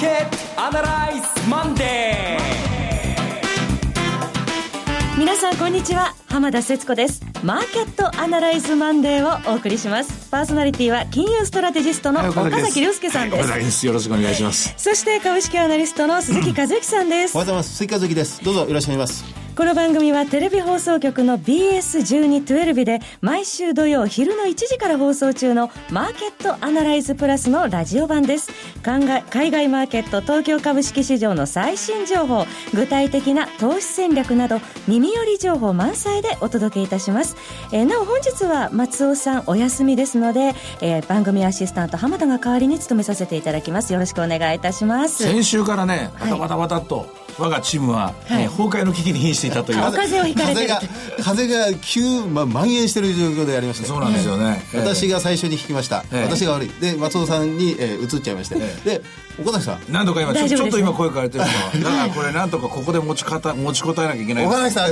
ケットアナライズマンデー。皆さんこんにちは。浜田節子です。マーケットアナライズマンデーをお送りします。パーソナリティは金融ストラテジストの岡崎良介さんです、はい、です。よろしくお願いします。そして株式アナリストの鈴木一之さんです。おはようございます。鈴木一之です。どうぞよろしくお願いしますこの番組はテレビ放送局の BS1212 で毎週土曜昼の1時から放送中のマーケットアナライズプラスのラジオ版です。海外マーケット東京株式市場の最新情報、具体的な投資戦略など耳寄り情報満載でお届けいたします。えー、なお本日は松尾さんお休みですので、えー、番組アシスタント浜田が代わりに務めさせていただきます。よろしくお願いいたします。先週からね、バタバタバタっと、はい我がチームは、はい、えー、崩壊の危機に瀕していたという風邪をひかれて風が風が急、まあ、蔓延している状況でありました、そうなんですよね、えー、私が最初に引きました、えー、私が悪い。で松尾さんに、えー、移っちゃいまして、えー、で岡崎さん。何とか今ちょちょっと今声かれてるのは。だからこれなんとかここで持ち方持ちこたえなきゃいけない。岡崎さん、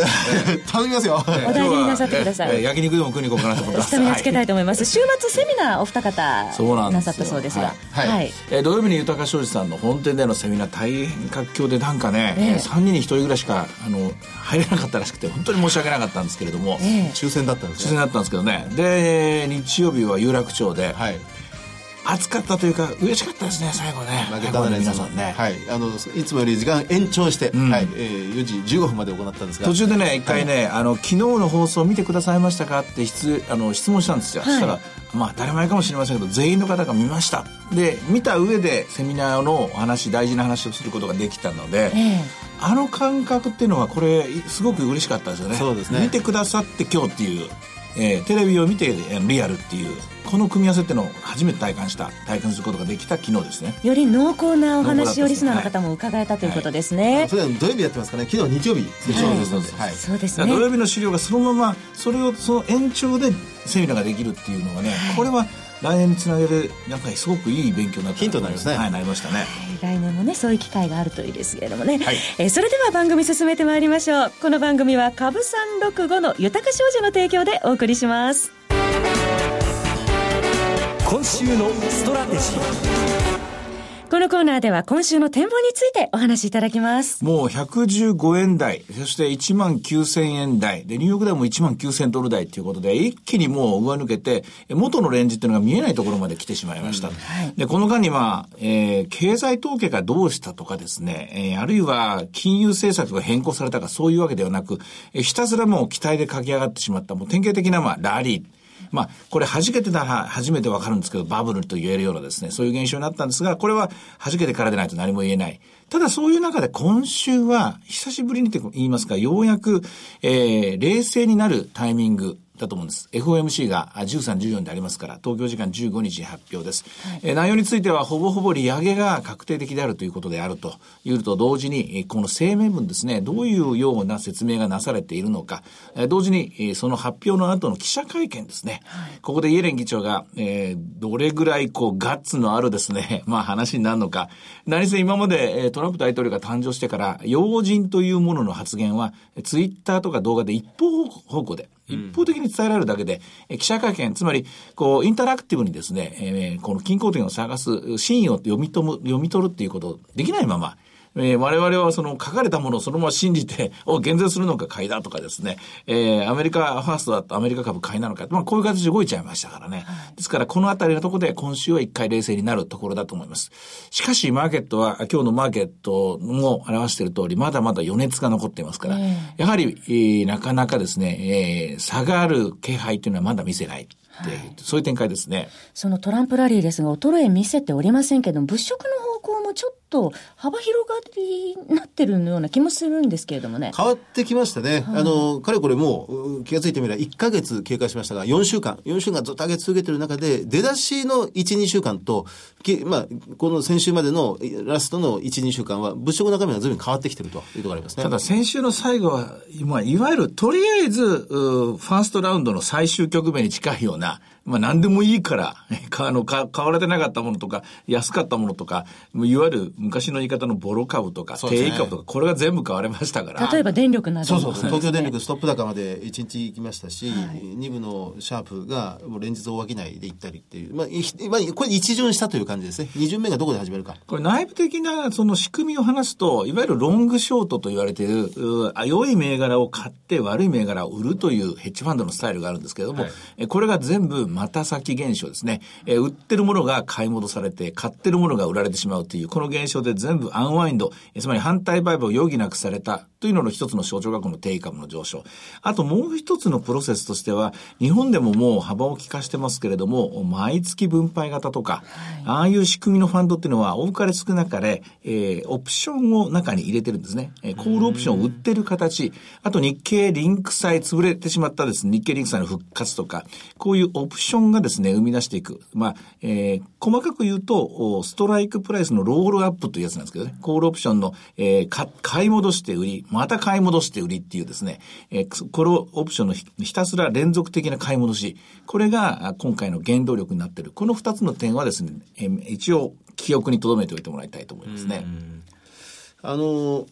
頼みますよ、お大事になさってください、焼肉でも食いに行こうかなと思ってます。スタミナつけたいと思います、週末セミナーお二方そうなんなさったそうですが。はい。はい、え土曜日に豊商事さんの本店でのセミナー大変活況でなんかね、えー、3人に1人ぐらいしかあの入れなかったらしくて本当に申し訳なかったんですけれども、えー、抽選だったんですね抽選だったんですけどね。で日曜日は有楽町で、はい暑かったというか嬉しかったですね最後ね。負けた皆さんね。はい。あのいつもより時間延長して、うん、はい。えー、4時15分まで行ったんですが。途中でね一回ね、はい、あの昨日の放送見てくださいましたかって質あの質問したんですよ、はい、そしたらまあ当たり前かもしれませんけど全員の方が見ました。で見た上でセミナーのお話大事な話をすることができたので、えー、あの感覚っていうのはこれすごく嬉しかったですよね。そうですね。見てくださって今日っていうえー、テレビを見てリアルっていうこの組み合わせっていうのを初めて体感した体感することができた昨日ですね。より濃厚なお話をリスナーの方も伺えたということです。ね、はい、それは土曜日やってますかね？昨日日曜日、そうですそうです、はい、そうですね土曜日の資料がそのままそれをその延長でセミナーができるっていうのがね、これは来年につなげるやっぱりすごくいい勉強になったヒントになりますね。はいなりましたね、はい、来年もねそういう機会があるといいですけれどもね、はい、えー、それでは番組進めてまいりましょう。この番組は株三六五の豊か商事の提供でお送りします今週のストラテジーこのコーナーでは今週の展望についてお話しいただきます。もう115円台、そして1万9000円台、で、ニューヨークでも1万9000ドル台ということで、一気にもう上抜けて、元のレンジっていうのが見えないところまで来てしまいました。うんはい、で、この間にまあ、えー、経済統計がどうしたとかですね、えー、あるいは金融政策が変更されたかそういうわけではなく、えー、ひたすらもう期待で駆け上がってしまった、もう典型的なまあ、ラリー。まあ、これ弾けてたら初めてわかるんですけど、バブルと言えるようなですね、そういう現象になったんですが、これは弾けてからでないと何も言えない。ただそういう中で今週は、久しぶりにと言いますか、ようやく、えー、冷静になるタイミング、だと思うんです。FOMC が13、14でありますから、東京時間15日発表です。はい、え内容については、ほぼほぼ利上げが確定的であるということであるというと同時に、この声明文ですね、どういうような説明がなされているのか、同時に、その発表の後の記者会見ですね。はい、ここでイエレン議長が、えー、どれぐらいこうガッツのあるですね、まあ話になるのか。何せ今までトランプ大統領が誕生してから、要人というものの発言は、ツイッターとか動画で一方方向で、一方的に伝えられるだけで、うん、記者会見、つまり、こう、インタラクティブにですね、えー、この均衡点を探す、真意を読み取む、読み取るっていうことできないまま、えー、我々はその書かれたものをそのまま信じて、を減税するのか買いだとかですね、えー、アメリカファーストだとアメリカ株買いなのか、まあこういう形で動いちゃいましたからね。ですからこのあたりのところで今週は一回冷静になるところだと思います。しかしマーケットは、今日のマーケットも表している通り、まだまだ余熱が残っていますから、やはり、えー、なかなかですね、えー、下がる気配というのはまだ見せない。はい、そういう展開ですね。そのトランプラリーですが、衰え見せておりませんけど物色の方向もちょっと幅広がりになってるような気もするんですけれどもね。変わってきましたね。はい、あの、かれこれもう気がついてみれば1ヶ月経過しましたが、4週間、4週間ずっと上げ続けてる中で、出だしの1、2週間と、まあ、この先週までのラストの1、2週間は、物色中身が随分変わってきてるというところがありますね。ただ先週の最後は、まあ、いわゆるとりあえず、ファーストラウンドの最終局面に近いような、まあ何でもいいから、あの、買われてなかったものとか、安かったものとか、もういわゆる昔の言い方のボロ株とか、ね定位株とか、これが全部買われましたから。例えば電力などそうそうそう。東京電力ストップ高まで1日行きましたし、はい2部のシャープがもう連日大商いで行ったりっていう。まあ、いまあ、これ一巡したという感じですね。二巡目がどこで始めるか。これ内部的なその仕組みを話すと、いわゆるロングショートと言われている、うー良い銘柄を買って悪い銘柄を売るというヘッジファンドのスタイルがあるんですけれども、はいえこれが全部また先現象ですね。え売ってるものが買い戻されて、買ってるものが売られてしまうという、この現象で全部アンワインド、えつまり反対売買を余儀なくされたというのの一つの象徴がこの定位株の上昇。あともう一つのプロセスとしては、日本でももう幅を利かしてますけれども、毎月分配型とか、ああいう仕組みのファンドっていうのは多かれ少なかれ、えーオプションを中に入れてるんですね。えーコールオプションを売ってる形、あと日経リンク債潰れてしまったですね、日経リンク債の復活とか、こういうオプションションがですね、生み出していく。まあ、えー細かく言うと、ストライクプライスのロールアップというやつなんですけどね、コールオプションの、えーか買い戻して売り、また買い戻して売りっていうですね、えーこれをオプションのひひたすら連続的な買い戻し、これが今回の原動力になっている。この二つの点はですね、えー一応記憶に留めておいてもらいたいと思いますね。あの、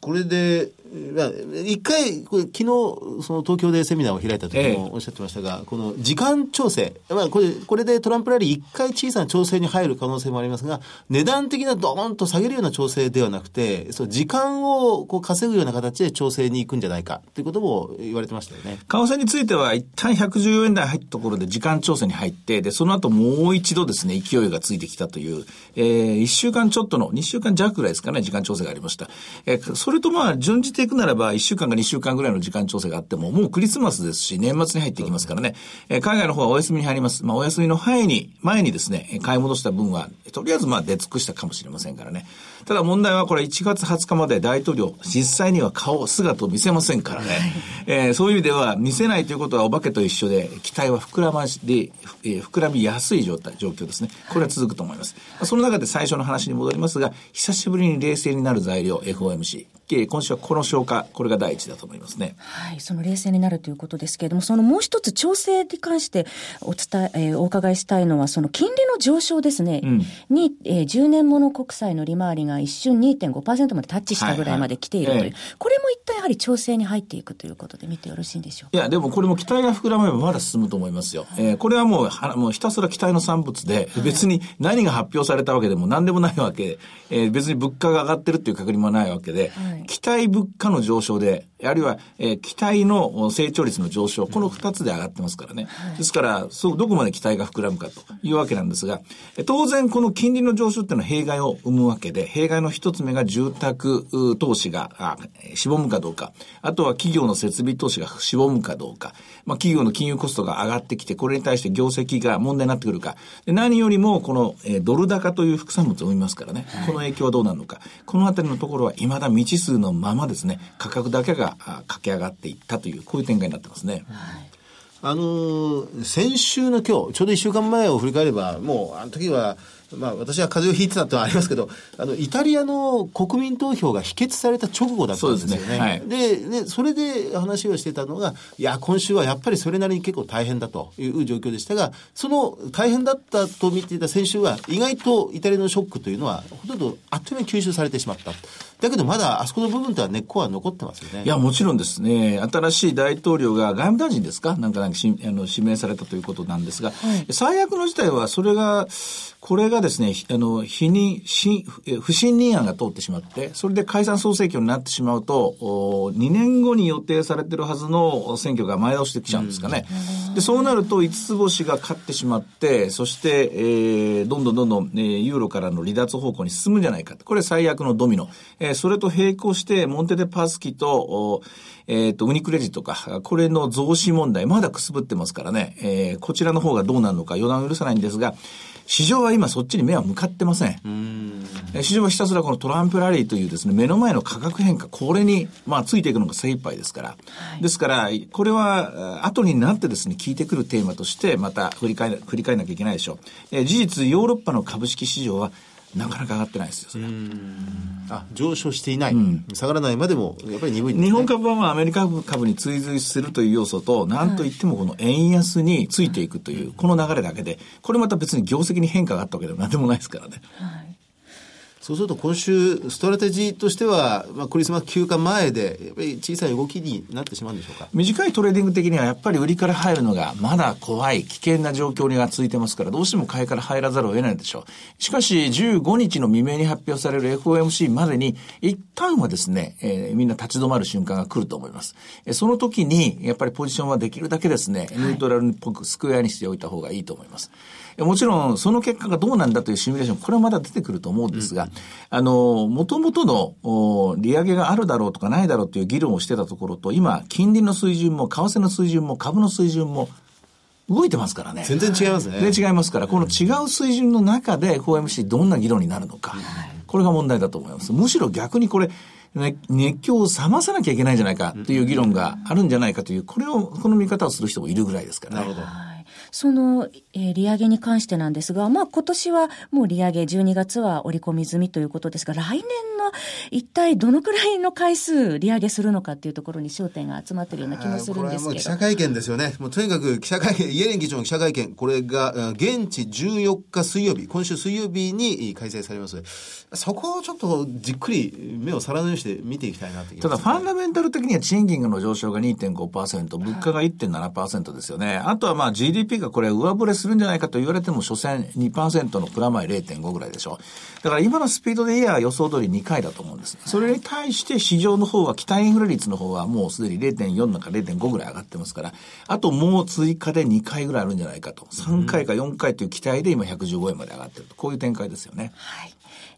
これで、まあ一回、これ昨日、その東京でセミナーを開いた時ええもおっしゃってましたが、この時間調整、まあこれ、これでトランプラリー一回小さな調整に入る可能性もありますが、値段的なドーンと下げるような調整ではなくて、そう時間をこう稼ぐような形で調整に行くんじゃないかということも言われてましたよね。為替については一旦114円台入ったところで時間調整に入って、で、その後もう一度ですね、勢いがついてきたという、えー、1週間ちょっとの、2週間弱ぐらいですかね、時間調整がありました。えーそれとまあ、順じていくならば、1週間か2週間ぐらいの時間調整があっても、もうクリスマスですし、年末に入っていきますからね、えー海外の方はお休みに入ります。まあ、お休みの前に、前にですね、買い戻した分は、とりあえずまあ、出尽くしたかもしれませんからね。ただ問題はこれ1月20日まで大統領、実際には顔、姿を見せませんからね。えーそういう意味では、見せないということはお化けと一緒で、期待は膨らまし、で、えー膨らみやすい状態、状況ですね。これは続くと思います。その中で最初の話に戻りますが、久しぶりに冷静になる材料、FOMC。えー今週はこの消化、これが第一だと思いますね。はい、その冷静になるということですけれども、そのもう一つ調整に関してお伝え、えーお伺いしたいのは、その金利の上昇ですね、んに、えー10年物国債の利回りが一瞬2.5%までタッチしたぐらいまで来ているという、はいはいえこれも一旦やはり調整に入っていくということで見てよろしいんでしょうか？いや、でもこれも期待が膨らめばまだ進むと思いますよ。えーこれはもうは、もうひたすら期待の産物で、別に何が発表されたわけでも何でもないわけ、えー別に物価が上がってるっていう確認もないわけで、はい期待物価の上昇で、あるいは、えー期待の成長率の上昇、この二つで上がってますからね。ですから、そう、どこまで期待が膨らむかというわけなんですが、えー当然この金利の上昇っていうのは弊害を生むわけで、弊害の一つ目が住宅う投資がしぼむかどうか、あとは企業の設備投資がしぼむかどうか、まあ企業の金融コストが上がってきて、これに対して業績が問題になってくるか、で何よりもこの、えードル高という副産物を生みますからね、この影響はどうなるのか、このあたりのところは未だ未知数のままですね、価格だけがあ駆け上がっていったという、こういう展開になってますね。あのー先週の今日、ちょうど1週間前を振り返れば、もう、あの時は、まあ、私は風邪をひいてたってのはありますけど、あの、イタリアの国民投票が否決された直後だったんですよね。ですねはいで、で、それで話をしてたのが、いや、今週はやっぱりそれなりに結構大変だという状況でしたが、その大変だったと見ていた先週は、意外とイタリアのショックというのは、ほとんどあっという間に吸収されてしまった。だけどまだあそこの部分とは根っこは残ってますよね。いや、もちろんですね。新しい大統領が外務大臣ですか？なんかなんかしあの指名されたということなんですが、最悪の事態は、それが、これがですね、ひあの、否認、しえ不信任案が通ってしまって、それで解散総選挙になってしまうと、お2年後に予定されてるはずの選挙が前倒してきちゃうんですかね。で、そうなると、五つ星が勝ってしまって、そして、えーどんどんどんどん、えーユーロからの離脱方向に進むんじゃないか。これ最悪のドミノ。えーそれと並行して、モンテデパスキと、おえっ、と、ウニクレジットか、これの増資問題、まだくすぶってますからね、えーこちらの方がどうなるのか予断を許さないんですが、市場は今そっちに目は向かってません。えー市場はひたすらこのトランプラリーというですね、目の前の価格変化、これに、まあ、ついていくのが精一杯ですから。ですから、これは、あ後になってですね、聞いてくるテーマとして、また振り返ら、振り返らなきゃいけないでしょう。えー事実、ヨーロッパの株式市場は、なかなか上がってないですよ、それあ、上昇していない。下がらないまでも、やっぱり鈍いね日本株はまあアメリカ株に追随するという要素と、なんといってもこの円安についていくという、この流れだけで、これまた別に業績に変化があったわけでもなんでもないですからね。そうすると今週、ストラテジーとしては、まあ、クリスマス休暇前で、やっぱり小さい動きになってしまうんでしょうか？短いトレーディング的にはやっぱり売りから入るのがまだ怖い、危険な状況が続いてますから、どうしても買いから入らざるを得ないでしょう。しかし、15日の未明に発表される FOMC までに、一旦はですね、えー、みんな立ち止まる瞬間が来ると思います。えその時に、やっぱりポジションはできるだけですね、ニュートラルっぽくスクエアにしておいた方がいいと思います。もちろん、その結果がどうなんだというシミュレーション、これはまだ出てくると思うんですが、うん、あの、もともとの利上げがあるだろうとかないだろうという議論をしてたところと、今、金利の水準も、為替の水準も、株の水準も、動いてますからね。全然違いますね。全然違いますから、この違う水準の中で FOMC どんな議論になるのか、これが問題だと思います。むしろ逆にこれ、ね、熱狂を冷まさなきゃいけないんじゃないかという議論があるんじゃないかという、これを、この見方をする人もいるぐらいですからね。なるほど。その、えー、利上げに関してなんですが、まあ今年はもう利上げ12月は織り込み済みということですが、来年の一体どのくらいの回数利上げするのかっていうところに焦点が集まってるような気もするんですけど。これはもう記者会見ですよね。もうとにかく記者会見、イエレン議長の記者会見、これが現地14日水曜日、今週水曜日に開催されます。そこをちょっとじっくり目を皿のようにして見ていきたいなと、ただファンダメンタル的には賃金の上昇が2.5%、物価が1.7%ですよね。あとはまあ GDP がこれ上振れするんじゃないかと言われても、所詮2%のプラマイ0.5ぐらいでしょ。だから今のスピードでいや予想通り2回だと思うんです。それに対して市場の方は、期待インフレ率の方はもうすでに0.4なんか0.5ぐらい上がってますから、あともう追加で2回ぐらいあるんじゃないかと。3回か4回という期待で今115円まで上がってると。こういう展開ですよね。はい。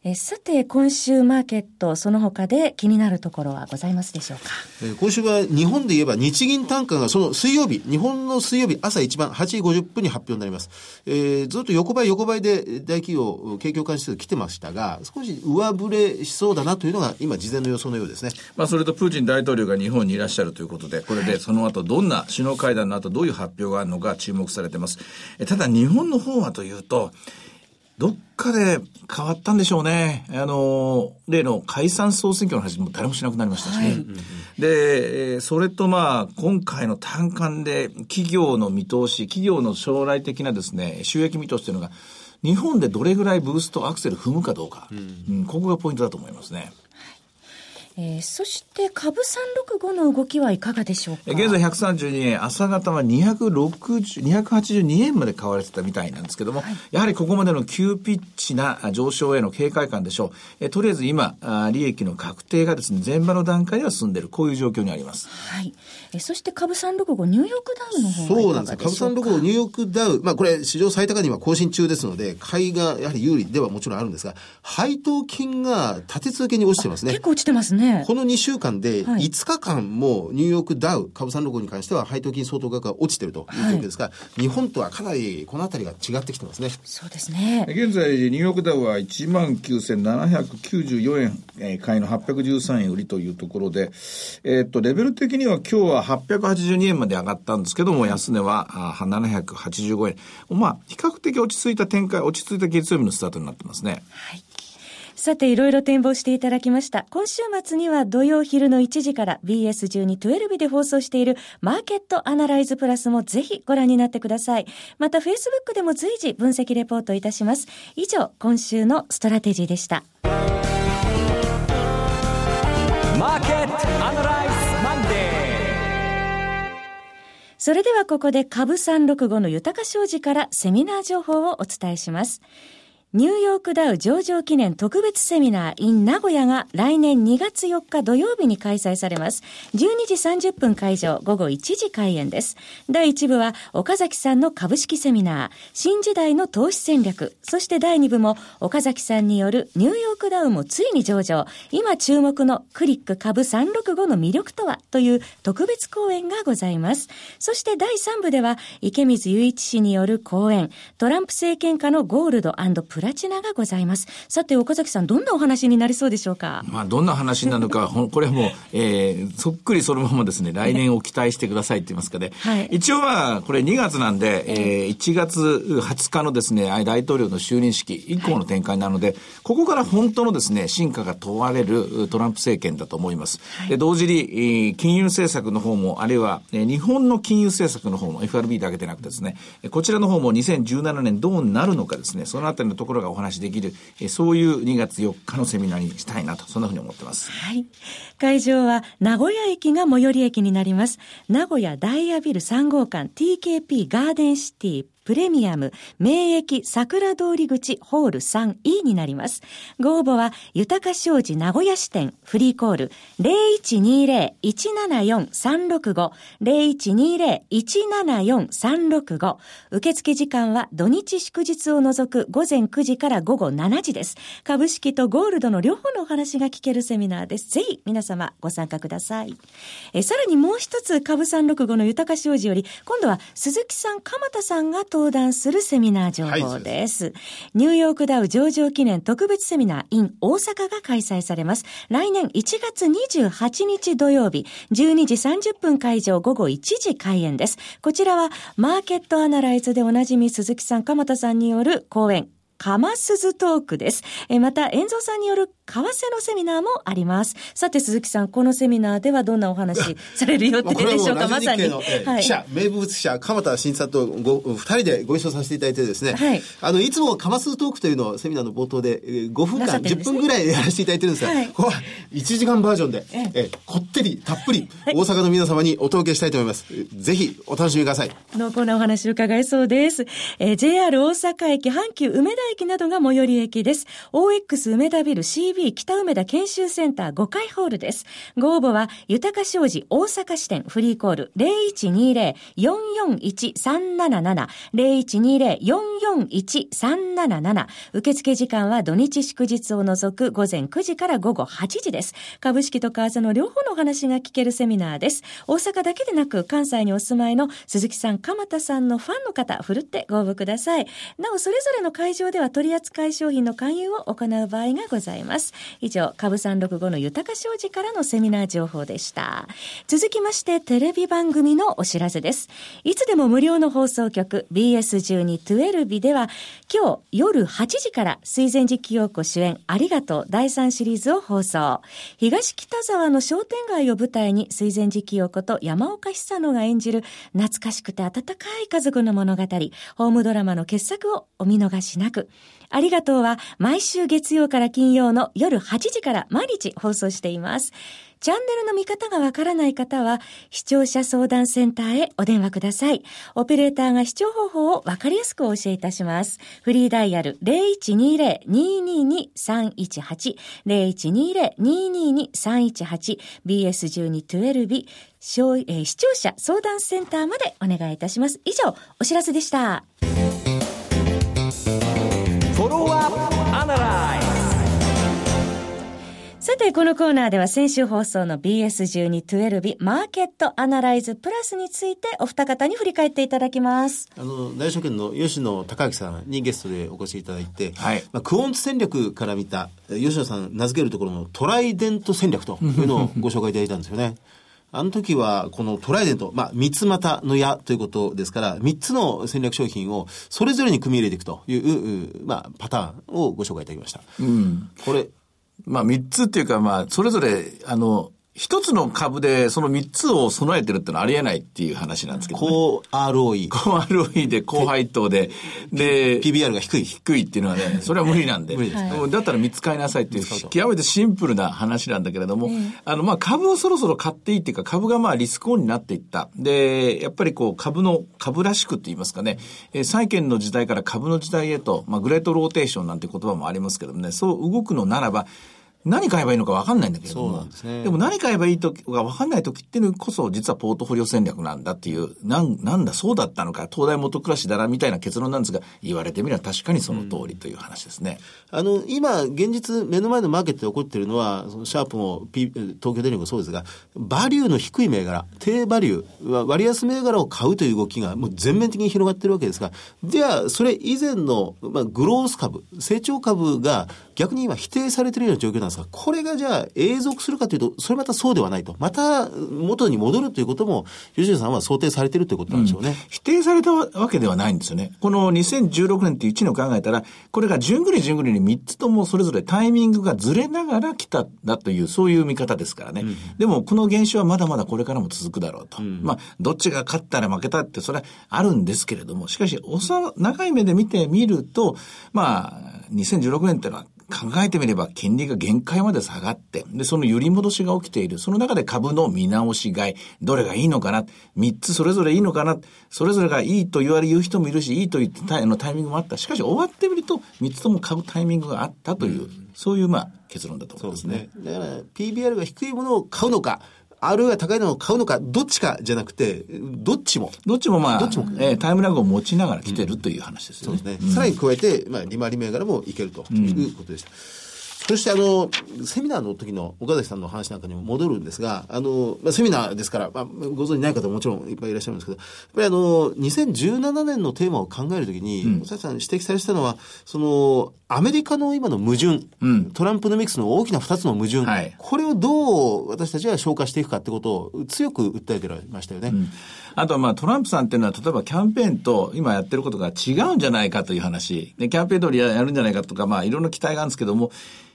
えさて、今週マーケット、その他で気になるところはございますでしょうか？え今週は日本で言えば日銀単価がその水曜日、日本の水曜日朝一番8時50分に発表になります。えー、ずっと横ばい横ばいで大企業、景況感指数来てましたが、少し上振れしそうだなというのが今事前の予想のようですね。まあそれとプーチン大統領が日本にいらっしゃるということで、これでその後どんな首脳会談の後どういう発表があるのか注目されてます。ただ日本の方はというと、どっかで変わったんでしょうね。あの、例の解散総選挙の話も誰もしなくなりましたしね。はい、で、それとまあ、今回の単価で企業の見通し、企業の将来的なですね、収益見通しというのが、日本でどれぐらいブーストアクセル踏むかどうか、うん、うん、ここがポイントだと思いますね。えー、そして株365の動きはいかがでしょうか？現在132円、朝方は260、282円まで買われてたみたいなんですけども、はい、やはりここまでの急ピッチな上昇への警戒感でしょう。えー、とりあえず今あ、利益の確定がですね、前場の段階では進んでいる、こういう状況にあります。はい。えー、そして株365、ニューヨークダウの方そうなんです株365、ニューヨークダウ、まあこれ史上最高値は更新中ですので、買いがやはり有利ではもちろんあるんですが、配当金が立て続けに落ちてますね。結構落ちてますね。ね。この2週間で5日間もニューヨークダウ、株三六に関しては配当金相当額が落ちてるという状況ですが、はい、日本とはかなりこの辺りが違ってきてますね。そうですね。現在、ニューヨークダウは1万9794円、えー、買いの813円売りというところで、えー、っと、レベル的には今日は882円まで上がったんですけども、安値はあ785円。まあ、比較的落ち着いた展開、落ち着いた月曜日のスタートになってますね。はい。さて、いろいろ展望していただきました。今週末には土曜昼の1時から BS1212 で放送しているマーケットアナライズプラスもぜひご覧になってください。また、Facebook でも随時分析レポートいたします。以上、今週のストラテジーでした。マーケットアナライズマンデーそれではここで株365の豊か商事からセミナー情報をお伝えします。ニューヨークダウ上場記念特別セミナー in 名古屋が来年2月4日土曜日に開催されます。12時30分会場、午後1時開演です。第1部は岡崎さんの株式セミナー、新時代の投資戦略、そして第2部も岡崎さんによるニューヨークダウもついに上場、今注目のクリック株365の魅力とはという特別講演がございます。そして第3部では池水雄一氏による講演、トランプ政権下のゴールドプララチナがございます。さて、岡崎さん、どんなお話になりそうでしょうか？まあ、どんな話なのか、これも、えー、そっくりそのままですね、来年を期待してくださいって言いますかね。はい、一応は、これ2月なんで、えー、1月20日のですね、大統領の就任式以降の展開なので、はい、ここから本当のですね、進化が問われるトランプ政権だと思います。はい、で同時に、金融政策の方も、あるいは、日本の金融政策の方も、FRB だけでなくですね、こちらの方も2017年どうなるのかですね、そのあたりのところころがお話しできる、えそういう2月4日のセミナーにしたいなと、そんなふうに思ってます。はい。会場は名古屋駅が最寄り駅になります。名古屋ダイヤビル3号館 TKP ガーデンシティプレミアム、名駅桜通り口ホール 3E になります。ご応募は、豊か商事名古屋支店フリーコール0120-174-365 0120-174-365受付時間は土日祝日を除く午前9時から午後7時です。株式とゴールドの両方のお話が聞けるセミナーです。ぜひ皆様ご参加ください。えさらにもう一つ株365の豊か商事より、今度は鈴木さん、鎌田さんが登壇するセミナー情報です。はい、ニューヨークダウ上場記念特別セミナー in 大阪が開催されます。来年1月28日土曜日、12時30分会場午後1時開演です。こちらはマーケットアナライズでおなじみ鈴木さん、鎌田さんによる講演、かますずトークです。えまた、遠蔵さんによる為替のセミナーもあります。さて、鈴木さん、このセミナーではどんなお話 される予定でしょうか、まさに。はい、記者、名物記者、鎌田新さんとご二人でご一緒させていただいてですね、はい、あの、いつもかますトークというのをセミナーの冒頭で5分間、ね、10分ぐらいやらせていただいてるんですが、はい、ここは1時間バージョンで、ええこってり、たっぷり、大阪の皆様にお届けしたいと思います。ぜひ、お楽しみください。濃厚なお話伺えそうです。えー、JR 大阪駅、阪急梅田駅などが最寄り駅です。OX 梅田ビル CB 北梅田研修センター5階ホールです。ご応募は、豊か商事大阪支店フリーコール0120-441-377 0120-441-377受付時間は土日祝日を除く午前9時から午後8時です。株式と為替の両方のお話が聞けるセミナーです。大阪だけでなく関西にお住まいの鈴木さん、鎌田さんのファンの方、ふるってご応募ください。なお、それぞれの会場では取扱い商品の勧誘を行う場合がございます。以上、株365の豊か商事からのセミナー情報でした。続きまして、テレビ番組のお知らせです。いつでも無料の放送局 BS12-12 では、今日夜8時から水前寺清子主演ありがとう第3シリーズを放送。東北沢の商店街を舞台に水前寺清子と山岡久野が演じる懐かしくて温かい家族の物語、ホームドラマの傑作をお見逃しなく。ありがとうは毎週月曜から金曜の夜8時から毎日放送しています。チャンネルの見方がわからない方は、視聴者相談センターへお電話ください。オペレーターが視聴方法をわかりやすくお教えいたします。フリーダイヤル0120-222-318 0120-222-318 BS1212 視聴者相談センターまでお願いいたします。以上、お知らせでした。フォロワーアナライさて、このコーナーでは先週放送の BS12-12 マーケットアナライズプラスについてお二方に振り返っていただきます。あの、大証券の吉野隆明さんにゲストでお越しいただいて、はい。まあ、クオンツ戦略から見た吉野さん名付けるところのトライデント戦略というのをご紹介いただいたんですよね。あの時は、このトライデント、まあ、三つ股の矢ということですから、三つの戦略商品をそれぞれに組み入れていくという、まあ、パターンをご紹介いただきました。うん。これ、まあ、三つっていうか、まあ、それぞれ、あの、一つの株でその三つを備えてるってのはありえないっていう話なんですけど、ね。高 ROE。高 ROE で高配当で、で、PBR が低い。低いっていうのはね、それは無理なんで。無理です。だったら三つ買いなさいっていう、極めてシンプルな話なんだけれども、あの、まあ、株をそろそろ買っていいっていうか、株がまあリスクオンになっていった。で、やっぱりこう、株の、株らしくって言いますかね、えー、債券の時代から株の時代へと、まあ、グレートローテーションなんて言葉もありますけどもね、そう動くのならば、何買えばいいのか分かんないんだけども。ですね。でも何買えばいいとか分かんない時っていうのこそ、実はポートフォリオ戦略なんだっていう、なん、なんだ、そうだったのか、東大元暮らしだな、みたいな結論なんですが、言われてみれば確かにその通りという話ですね。うん、あの、今、現実、目の前のマーケットで起こっているのは、そのシャープも、P、東京電力もそうですが、バリューの低い銘柄、低バリュー、割安銘柄を買うという動きがもう全面的に広がってるわけですが、では、それ以前の、まあ、グロース株、成長株が逆に今否定されているような状況なんですが、これがじゃあ永続するかというと、それまたそうではないと。また元に戻るということも、吉野さんは想定されているということなんでしょうね、うん、否定されたわけではないんですよね。この2016年っていう1年を考えたら、これが順繰り順繰りに3つともそれぞれタイミングがずれながら来ただという、そういう見方ですからね。うん、でも、この現象はまだまだこれからも続くだろうと。うん、まあ、どっちが勝ったら負けたって、それはあるんですけれども、しかし、おさ、長い目で見てみると、まあ、2016年ってのは考えてみれば金利が限界まで下がって、で、その揺り戻しが起きている。その中で株の見直し買い、どれがいいのかな、3つそれぞれいいのかな、それぞれがいいと言われる人もいるし、いいと言ってタイのタイミングもあった。しかし終わってみると、3つとも買うタイミングがあったという、うん、そういうまあ結論だと思いますね。すね。だから PBR が低いものを買うのか、あるいは高いのを買うのか、どっちかじゃなくて、どっちも。どっちもまあ、どっちもえー、タイムラグを持ちながら来てるという話ですよね。そうですね。うん、さらに加えて、まあ、利回り銘柄もいけるということでした。うんそしてあの、セミナーの時の岡崎さんの話なんかにも戻るんですが、あの、まあ、セミナーですから、まあ、ご存じない方ももちろんいっぱいいらっしゃるんですけど、やっぱりあの、2017年のテーマを考えるときに、うん、岡崎さん指摘されてたのは、その、アメリカの今の矛盾、うん、トランプのミックスの大きな二つの矛盾、はい、これをどう私たちが消化していくかってことを強く訴えてられましたよね。うんあとはまあトランプさんっていうのは例えばキャンペーンと今やってることが違うんじゃないかという話。で、キャンペーン通りやるんじゃないかとかまあいろんな期待があるんですけども、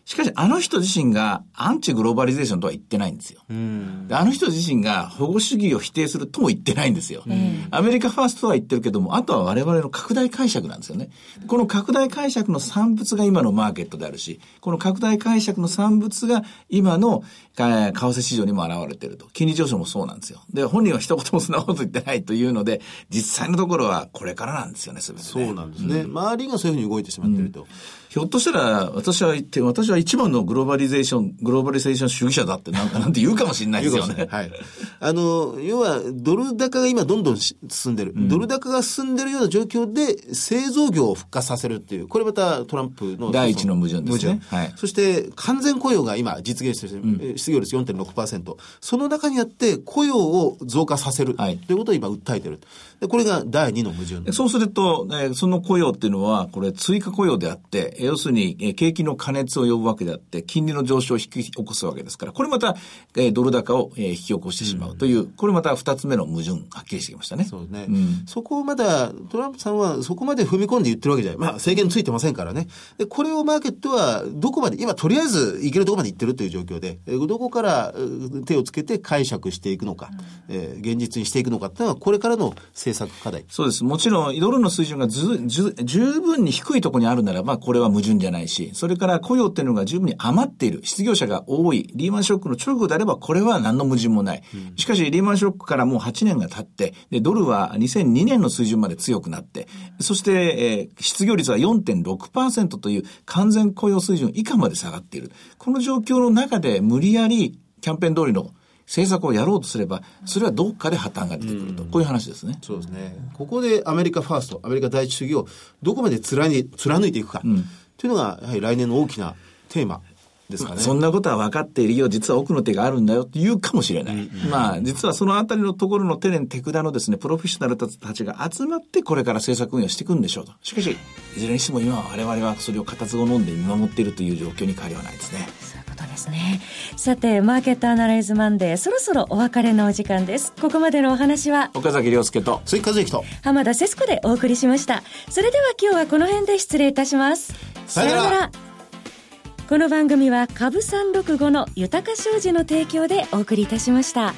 しかし、あの人自身がアンチグローバリゼーションとは言ってないんですよ。あの人自身が保護主義を否定するとも言ってないんですよ。アメリカファーストは言ってるけども、あとは我々の拡大解釈なんですよね。この拡大解釈の産物が今のマーケットであるし、この拡大解釈の産物が今の為替市場にも現れていると。金利上昇もそうなんですよ。で、本人は一言もそんなこと言ってないというので、実際のところはこれからなんですよね、すべて、ね。そうなんですね、うん、周りがそういうふうに動いてしまっていると。うんひょっとしたら、私は言って、私は一番のグローバリゼーション、グローバリゼーション主義者だってなんかなんて言うかもしれないですよね。はい。あの、要は、ドル高が今どんどん進んでる、うん、ドル高が進んでるような状況で、製造業を復活させるっていう、これまたトランプの。第一の矛盾ですね。はい。そして、完全雇用が今実現してる、うん、失業率4.6%。その中にあって、雇用を増加させる。はい。ということを今訴えてる。で、これが第二の矛盾。そうすると、えその雇用っていうのは、これ追加雇用であって、要するに、え景気の過熱を呼ぶわけであって、金利の上昇を引き起こすわけですから、これまた、えドル高を、え引き起こしてしまうという、うん、これまた二つ目の矛盾、はっきりしてきましたね。そうね。うん、そこをまだ、トランプさんはそこまで踏み込んで言ってるわけじゃない。まあ、制限ついてませんからね。で、これをマーケットは、どこまで、今とりあえず行けるところまで行ってるという状況で、どこから手をつけて解釈していくのか、うん、えー、現実にしていくのかっていうのは、これからの政策課題。そうです。もちろん、ドルの水準がず、ず、十分に低いところにあるならば、これは矛盾じゃないし、それから雇用っていうのが十分に余っている、失業者が多い、リーマンショックの直後であれば、これは何の矛盾もない。しかし、リーマンショックからもう8年が経って、で、ドルは2002年の水準まで強くなって、そして、えー、失業率は4.6%という完全雇用水準以下まで下がっている。この状況の中で無理やりキャンペーン通りの政策をやろうとすれば、それはどっかで破綻が出てくると、こういう話ですね。そうですね。ここでアメリカファースト、アメリカ第一主義をどこまで貫い貫いていくか、うん、というのが、やはり来年の大きなテーマですかね。そんなことは分かっているよ、実は奥の手があるんだよって言うかもしれない。うん、まあ、実はそのあたりのところの手練手札のですね、プロフェッショナルたちが集まってこれから政策運用していくんでしょうと。しかし、いずれにしても今は我々はそれを固唾を飲んで見守っているという状況に変わりはないですね。ですね。さてマーケットアナライズマンデーそろそろお別れのお時間です。ここまでのお話は岡崎亮介と鈴木和之と。浜田節子でお送りしました。それでは今日はこの辺で失礼いたします。さよなら。この番組は株365の豊か商事の提供でお送りいたしました。